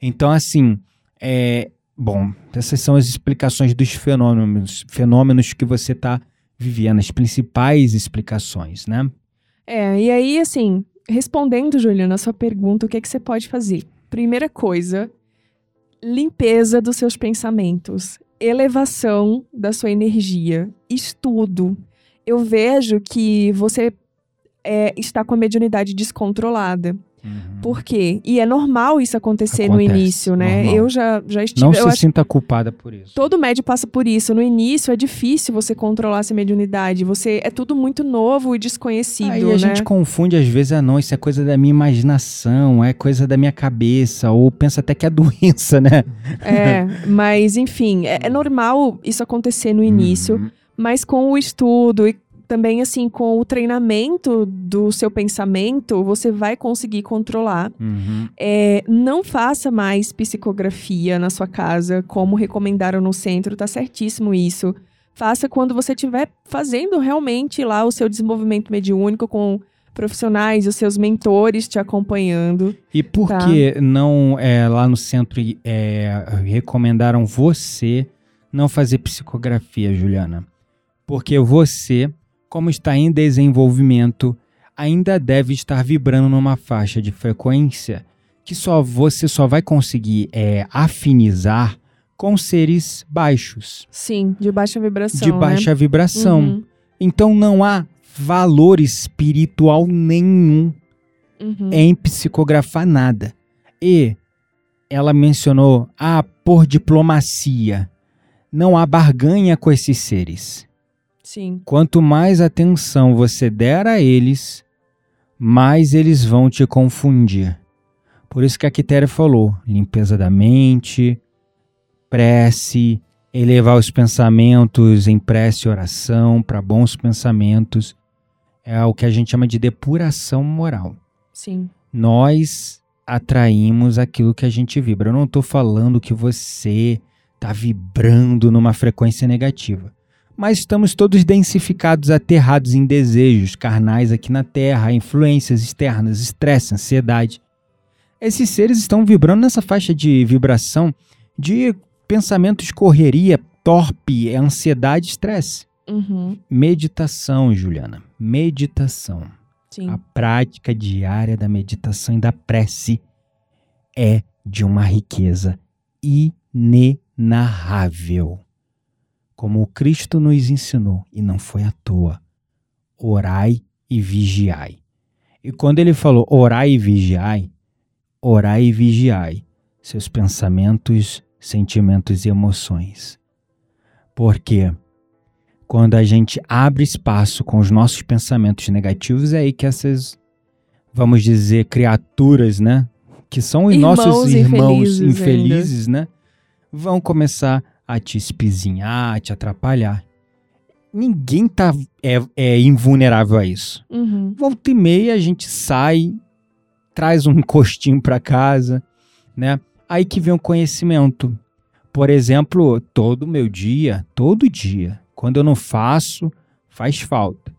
Speaker 4: Então, assim, é. Bom, essas são as explicações dos fenômenos, fenômenos que você está vivendo, as principais explicações, né?
Speaker 3: É, e aí, assim, respondendo, Juliana, a sua pergunta, o que, é que você pode fazer? Primeira coisa, limpeza dos seus pensamentos, elevação da sua energia, estudo. Eu vejo que você é, está com a mediunidade descontrolada. Por quê? E é normal isso acontecer no
Speaker 4: Acontece,
Speaker 3: início, né?
Speaker 4: normal.
Speaker 3: Eu já, já estive.
Speaker 4: Não se
Speaker 3: acho
Speaker 4: sinta culpada por isso.
Speaker 3: Todo médio passa por isso. No início é difícil você controlar essa mediunidade. Você é tudo muito novo e desconhecido,
Speaker 4: Aí a
Speaker 3: né?
Speaker 4: gente confunde às vezes, ah não, isso é coisa da minha imaginação, é coisa da minha cabeça, ou pensa até que é doença, né?
Speaker 3: É, mas enfim, é, é normal isso acontecer no início,
Speaker 4: Uhum.
Speaker 3: mas com o estudo e também assim com o treinamento do seu pensamento, você vai conseguir controlar.
Speaker 4: Uhum.
Speaker 3: É, não faça mais psicografia na sua casa, como recomendaram no centro, tá certíssimo isso. Faça quando você estiver fazendo realmente lá o seu desenvolvimento mediúnico com profissionais, os seus mentores te acompanhando.
Speaker 4: E por
Speaker 3: Tá.
Speaker 4: que não é, lá no centro é, recomendaram você não fazer psicografia, Juliana? Porque você, como está em desenvolvimento, ainda deve estar vibrando numa faixa de frequência que só você só vai conseguir é, afinizar com seres baixos,
Speaker 3: Sim, de baixa vibração.
Speaker 4: de baixa
Speaker 3: né?
Speaker 4: vibração.
Speaker 3: Uhum,
Speaker 4: Então não há valor espiritual nenhum
Speaker 3: uhum.
Speaker 4: em psicografar nada. E ela mencionou, ah, por diplomacia. Não há barganha com esses seres.
Speaker 3: Sim.
Speaker 4: Quanto mais atenção você der a eles, mais eles vão te confundir. Por isso que a Quitéria falou: limpeza da mente, prece, elevar os pensamentos em prece e oração para bons pensamentos. É o que a gente chama de depuração moral
Speaker 3: Sim.
Speaker 4: nós atraímos aquilo que a gente vibra. Eu não estou falando que você está vibrando numa frequência negativa. Mas estamos todos densificados, aterrados em desejos carnais aqui na Terra, influências externas, estresse, ansiedade. Esses seres estão vibrando nessa faixa de vibração de pensamentos correria, torpe, ansiedade, estresse.
Speaker 3: Uhum.
Speaker 4: Meditação, Juliana. Meditação.
Speaker 3: Sim.
Speaker 4: A prática diária da meditação e da prece é de uma riqueza inenarrável. Como o Cristo nos ensinou, e não foi à toa, orai e vigiai. E quando ele falou orai e vigiai, orai e vigiai seus pensamentos, sentimentos e emoções. Porque quando a gente abre espaço com os nossos pensamentos negativos, é aí que essas, vamos dizer, criaturas, né? Que são os
Speaker 3: Irmãos
Speaker 4: nossos irmãos
Speaker 3: infelizes
Speaker 4: infelizes, né? Vão começar a te espizinhar, a te atrapalhar. Ninguém tá, é, é invulnerável a isso.
Speaker 3: Uhum.
Speaker 4: Volta e meia a gente sai, traz um encostinho para casa, né? Aí que vem o conhecimento. Por exemplo, todo meu dia, todo dia, quando eu não faço, faz falta.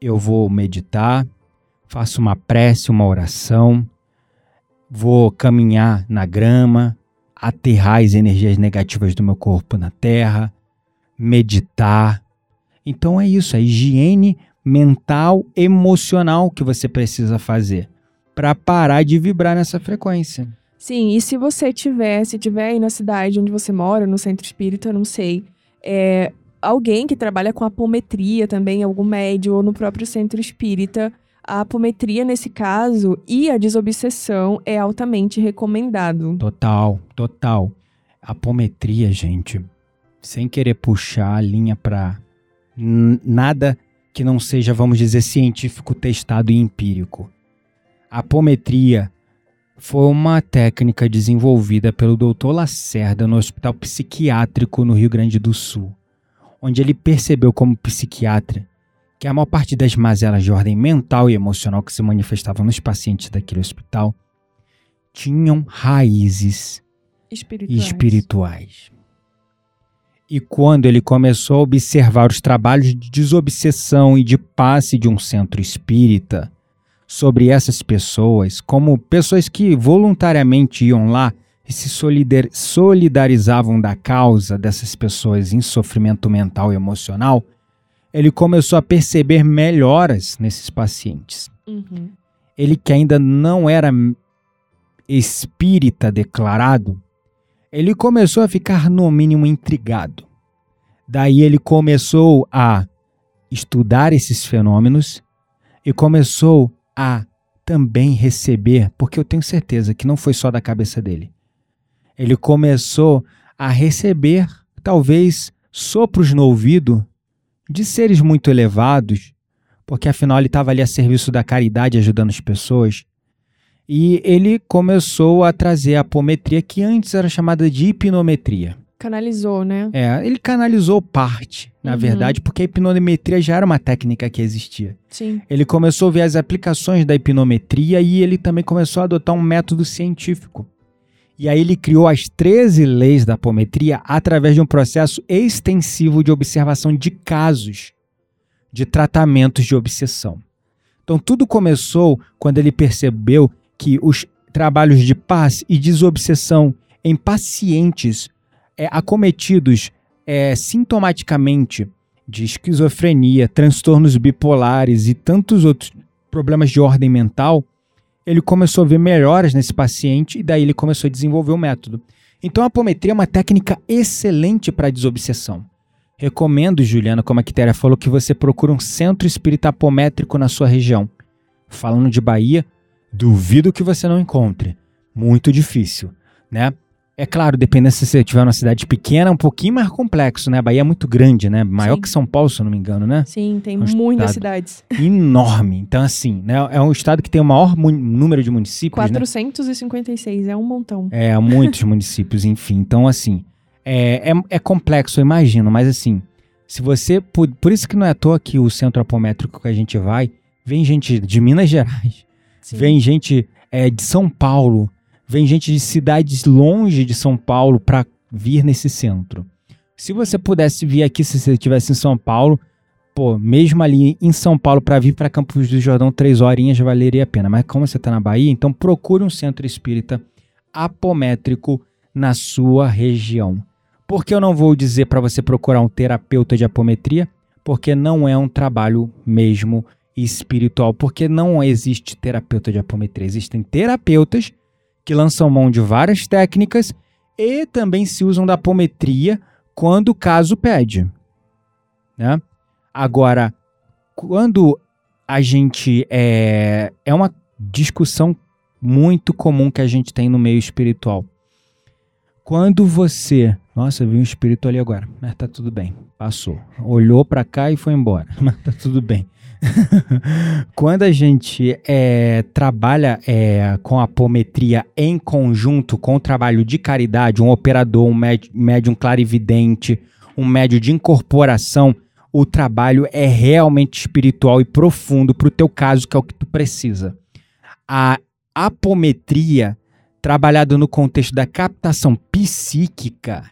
Speaker 4: Eu vou meditar, faço uma prece, uma oração, vou caminhar na grama, aterrar as energias negativas do meu corpo na terra, meditar. Então é isso, a higiene mental, emocional que você precisa fazer para parar de vibrar nessa frequência.
Speaker 3: Sim, e se você tiver, se tiver aí na cidade onde você mora, no centro espírita, eu não sei, é, alguém que trabalha com apometria também, algum médio ou no próprio centro espírita, a apometria nesse caso e a desobsessão é altamente recomendado.
Speaker 4: Total, total. Apometria, gente, sem querer puxar a linha para nada que não seja, vamos dizer, científico, testado e empírico. A apometria foi uma técnica desenvolvida pelo Dr. Lacerda no Hospital Psiquiátrico no Rio Grande do Sul, onde ele percebeu como psiquiatra que a maior parte das mazelas de ordem mental e emocional que se manifestavam nos pacientes daquele hospital tinham raízes
Speaker 3: Espirituais.
Speaker 4: espirituais. E quando ele começou a observar os trabalhos de desobsessão e de passe de um centro espírita sobre essas pessoas, como pessoas que voluntariamente iam lá e se solidar solidarizavam da causa dessas pessoas em sofrimento mental e emocional, ele começou a perceber melhoras nesses pacientes.
Speaker 3: Uhum.
Speaker 4: Ele que ainda não era espírita declarado, ele começou a ficar no mínimo intrigado. Daí ele começou a estudar esses fenômenos e começou a também receber, porque eu tenho certeza que não foi só da cabeça dele. Ele começou a receber, talvez, sopros no ouvido de seres muito elevados, porque afinal ele estava ali a serviço da caridade, ajudando as pessoas. E ele começou a trazer a apometria, que antes era chamada de hipnometria.
Speaker 3: Canalizou, né?
Speaker 4: É, ele canalizou parte, na
Speaker 3: Uhum.
Speaker 4: verdade, porque a hipnometria já era uma técnica que existia.
Speaker 3: Sim.
Speaker 4: Ele começou a ver as aplicações da hipnometria e ele também começou a adotar um método científico. E aí ele criou as 13 leis da apometria através de um processo extensivo de observação de casos de tratamentos de obsessão. Então tudo começou quando ele percebeu que os trabalhos de paz e desobsessão em pacientes é, acometidos é, sintomaticamente de esquizofrenia, transtornos bipolares e tantos outros problemas de ordem mental, ele começou a ver melhoras nesse paciente e daí ele começou a desenvolver o método. Então a apometria é uma técnica excelente para desobsessão. Recomendo, Juliana, como a Quitéria falou, que você procure um centro espírita apométrico na sua região. Falando de Bahia, duvido que você não encontre. Muito difícil, né? É claro, dependendo se você tiver numa cidade pequena, é um pouquinho mais complexo, né? A Bahia é muito grande, né? Maior
Speaker 3: Sim.
Speaker 4: que São Paulo, se eu não me engano, né?
Speaker 3: Sim, tem
Speaker 4: Um
Speaker 3: muitas cidades.
Speaker 4: Enorme. Então, assim, né? É um estado que tem o maior número de municípios, né?
Speaker 3: 456, é um montão.
Speaker 4: É, muitos municípios, enfim. Então, assim, é, é, é complexo, eu imagino, mas assim, se você. Por, por isso que não é à toa que o centro apométrico que a gente vai, vem gente de Minas Gerais,
Speaker 3: Sim.
Speaker 4: vem gente é, de São Paulo, vem gente de cidades longe de São Paulo para vir nesse centro. Se você pudesse vir aqui, se você estivesse em São Paulo, pô, mesmo ali em São Paulo, para vir para Campos do Jordão, três horinhas valeria a pena. Mas como você está na Bahia, então procure um centro espírita apométrico na sua região. Por que eu não vou dizer para você procurar um terapeuta de apometria? Porque não é um trabalho mesmo espiritual, porque não existe terapeuta de apometria. Existem terapeutas que lançam mão de várias técnicas e também se usam da apometria quando o caso pede. Né? Agora, quando a gente é, é uma discussão muito comum que a gente tem no meio espiritual. Quando você, nossa, eu vi um espírito ali agora, mas tá tudo bem, passou. Olhou pra cá e foi embora, mas tá tudo bem. Quando a gente é, trabalha é, com apometria em conjunto com o trabalho de caridade, um operador, um médi- médium clarividente, um médio de incorporação, o trabalho é realmente espiritual e profundo para o teu caso, que é o que tu precisa. A apometria, trabalhada no contexto da captação psíquica,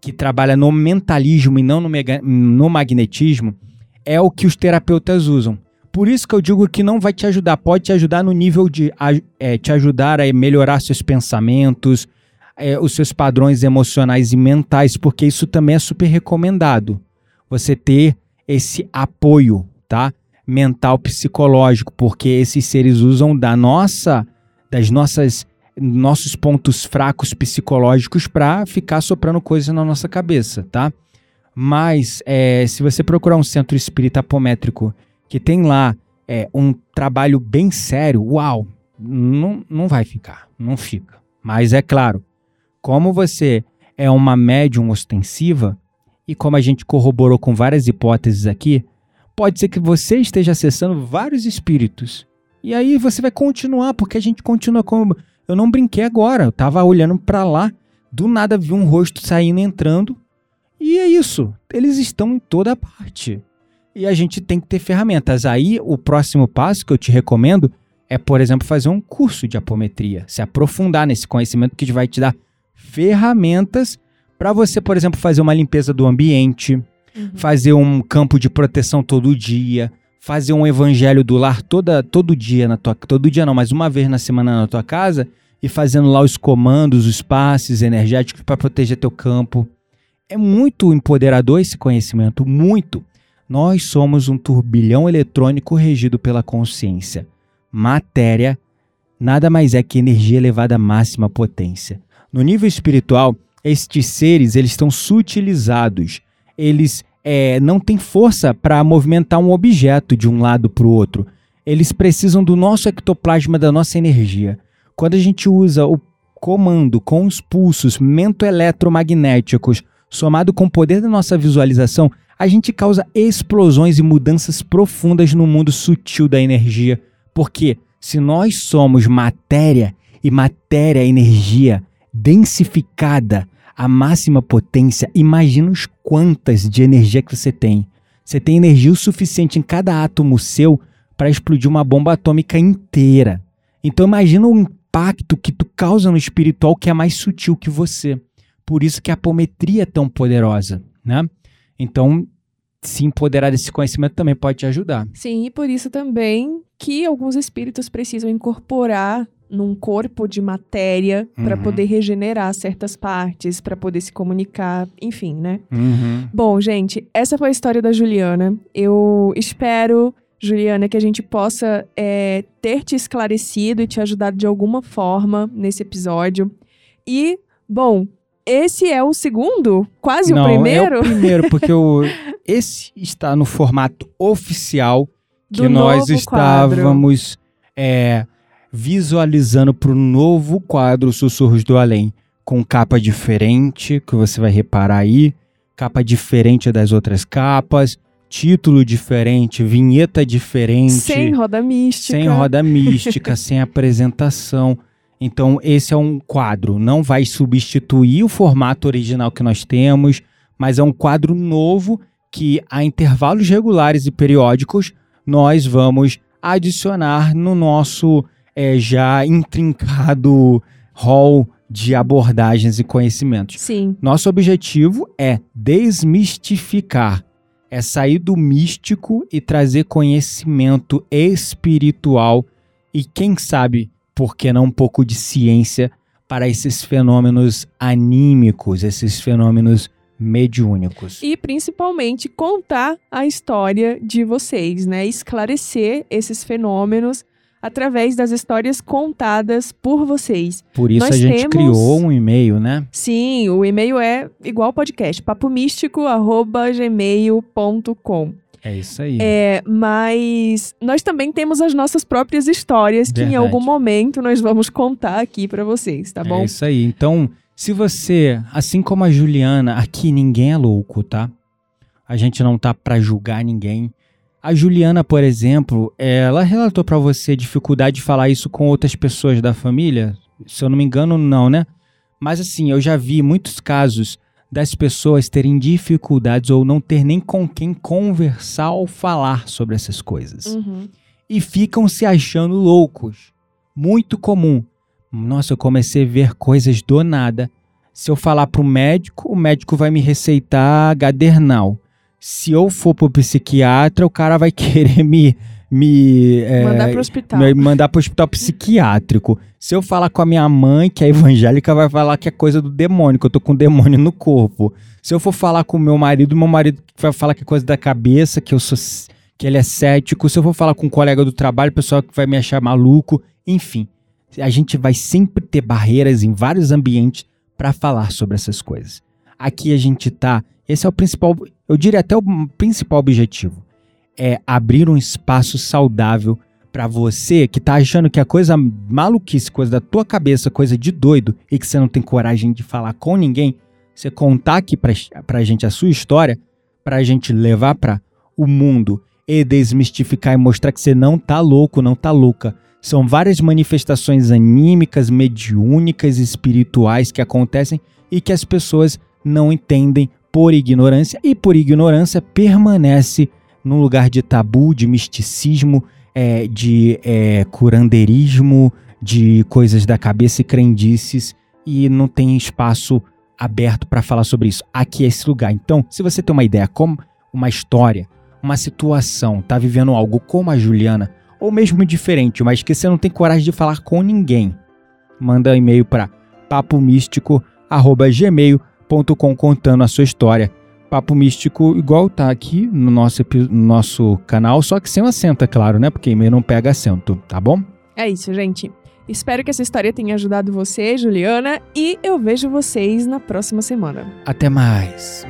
Speaker 4: que trabalha no mentalismo e não no, no magnetismo, é o que os terapeutas usam. Por isso que eu digo que não vai te ajudar, pode te ajudar no nível de é, te ajudar a melhorar seus pensamentos, é, os seus padrões emocionais e mentais, porque isso também é super recomendado. Você ter esse apoio, tá? Mental, psicológico, porque esses seres usam da nossa, das nossas, nossos pontos fracos psicológicos para ficar soprando coisas na nossa cabeça, tá? Mas é, se você procurar um centro espírita apométrico que tem lá é, um trabalho bem sério, uau, não, não vai ficar, não fica. Mas é claro, como você é uma médium ostensiva, e como a gente corroborou com várias hipóteses aqui, pode ser que você esteja acessando vários espíritos. E aí você vai continuar, porque a gente continua como. Eu não brinquei agora, eu tava olhando para lá, do nada vi um rosto saindo e entrando. E é isso, eles estão em toda parte. E a gente tem que ter ferramentas. Aí o próximo passo que eu te recomendo é, por exemplo, fazer um curso de apometria, se aprofundar nesse conhecimento que vai te dar ferramentas Para você, por exemplo, fazer uma limpeza do ambiente,
Speaker 3: Uhum.
Speaker 4: fazer um campo de proteção todo dia, fazer um evangelho do lar toda, todo dia na tua todo dia não, mas uma vez na semana na tua casa e fazendo lá os comandos, os passes energéticos para proteger teu campo. É muito empoderador esse conhecimento, muito. Nós somos um turbilhão eletrônico regido pela consciência. Matéria nada mais é que energia elevada à máxima potência. No nível espiritual, estes seres eles estão sutilizados. Eles é, não têm força para movimentar um objeto de um lado para o outro. Eles precisam do nosso ectoplasma, da nossa energia. Quando a gente usa o comando com os pulsos mento-eletromagnéticos, somado com o poder da nossa visualização, a gente causa explosões e mudanças profundas no mundo sutil da energia. Porque se nós somos matéria e matéria é energia densificada à máxima potência, imagina os quantas de energia que você tem. Você tem energia o suficiente em cada átomo seu para explodir uma bomba atômica inteira. Então imagina o impacto que tu causa no espiritual que é mais sutil que você. Por isso que a apometria é tão poderosa, né? Então, se empoderar desse conhecimento também pode te ajudar.
Speaker 3: Sim, e por isso também que alguns espíritos precisam incorporar num corpo de matéria para
Speaker 4: Uhum.
Speaker 3: poder regenerar certas partes, para poder se comunicar, enfim, né?
Speaker 4: Uhum.
Speaker 3: Bom, gente, essa foi a história da Juliana. Eu espero, Juliana, que a gente possa é, ter te esclarecido e te ajudado de alguma forma nesse episódio. E, bom, esse é o segundo? Quase
Speaker 4: Não,
Speaker 3: o primeiro?
Speaker 4: é o primeiro, porque o, esse está no formato oficial que
Speaker 3: Do
Speaker 4: nós estávamos é, visualizando para o novo quadro Sussurros do Além, com capa diferente, que você vai reparar aí, capa diferente das outras capas, título diferente, vinheta diferente,
Speaker 3: Sem roda mística.
Speaker 4: sem roda mística, sem apresentação. Então, esse é um quadro, não vai substituir o formato original que nós temos, mas é um quadro novo que, a intervalos regulares e periódicos, nós vamos adicionar no nosso eh, já intrincado hall de abordagens e conhecimentos.
Speaker 3: Sim,
Speaker 4: Nosso objetivo é desmistificar, é sair do místico e trazer conhecimento espiritual e, quem sabe, por que não um pouco de ciência para esses fenômenos anímicos, esses fenômenos mediúnicos.
Speaker 3: e principalmente contar a história de vocês, né? Esclarecer esses fenômenos através das histórias contadas por vocês.
Speaker 4: Por isso
Speaker 3: nós
Speaker 4: a gente
Speaker 3: temos-
Speaker 4: criou um e-mail, né?
Speaker 3: Sim, o e-mail é igual ao podcast, papomístico@gmail.com.
Speaker 4: É isso aí.
Speaker 3: É, mas nós também temos as nossas próprias histórias que em
Speaker 4: Verdade.
Speaker 3: algum momento nós vamos contar aqui pra vocês, tá bom?
Speaker 4: É isso aí. Então, se você, assim como a Juliana, aqui ninguém é louco, tá? A gente não tá pra julgar ninguém. A Juliana, por exemplo, ela relatou pra você dificuldade de falar isso com outras pessoas da família? Se eu não me engano, não, né? Mas assim, eu já vi muitos casos das pessoas terem dificuldades ou não ter nem com quem conversar ou falar sobre essas coisas
Speaker 3: Uhum.
Speaker 4: e ficam se achando loucos. Muito comum. Nossa, eu comecei a ver coisas do nada. Se eu falar pro médico, o médico vai me receitar gadernal. Se eu for pro psiquiatra, o cara vai querer me me é,
Speaker 3: Mandar pro hospital.
Speaker 4: me mandar pro hospital psiquiátrico. Se eu falar com a minha mãe, que é evangélica, vai falar que é coisa do demônio, que eu tô com um demônio no corpo. Se eu for falar com o meu marido, meu marido vai falar que é coisa da cabeça, que eu sou que ele é cético. Se eu for falar com um colega do trabalho, o pessoal que vai me achar maluco. Enfim, a gente vai sempre ter barreiras em vários ambientes para falar sobre essas coisas. Aqui a gente tá, esse é o principal, eu diria até o principal objetivo, é abrir um espaço saudável para você que tá achando que é coisa maluquice, coisa da tua cabeça, coisa de doido e que você não tem coragem de falar com ninguém, você contar aqui pra, pra gente a sua história, pra gente levar pra o mundo e desmistificar e mostrar que você não tá louco, não tá louca. São várias manifestações anímicas, mediúnicas, espirituais que acontecem e que as pessoas não entendem por ignorância e por ignorância permanece num lugar de tabu, de misticismo, é, de é, curandeirismo, de coisas da cabeça e crendices e não tem espaço aberto para falar sobre isso. Aqui é esse lugar. Então, se você tem uma ideia, como uma história, uma situação, tá vivendo algo como a Juliana, ou mesmo diferente, mas que você não tem coragem de falar com ninguém, manda e-mail para papomístico@gmail.com contando a sua história. Papo Místico igual tá aqui no nosso, no nosso canal, só que sem o acento, é claro, né? Porque e-mail não pega acento, tá bom?
Speaker 3: É isso, gente. Espero que essa história tenha ajudado você, Juliana, e eu vejo vocês na próxima semana.
Speaker 4: Até mais.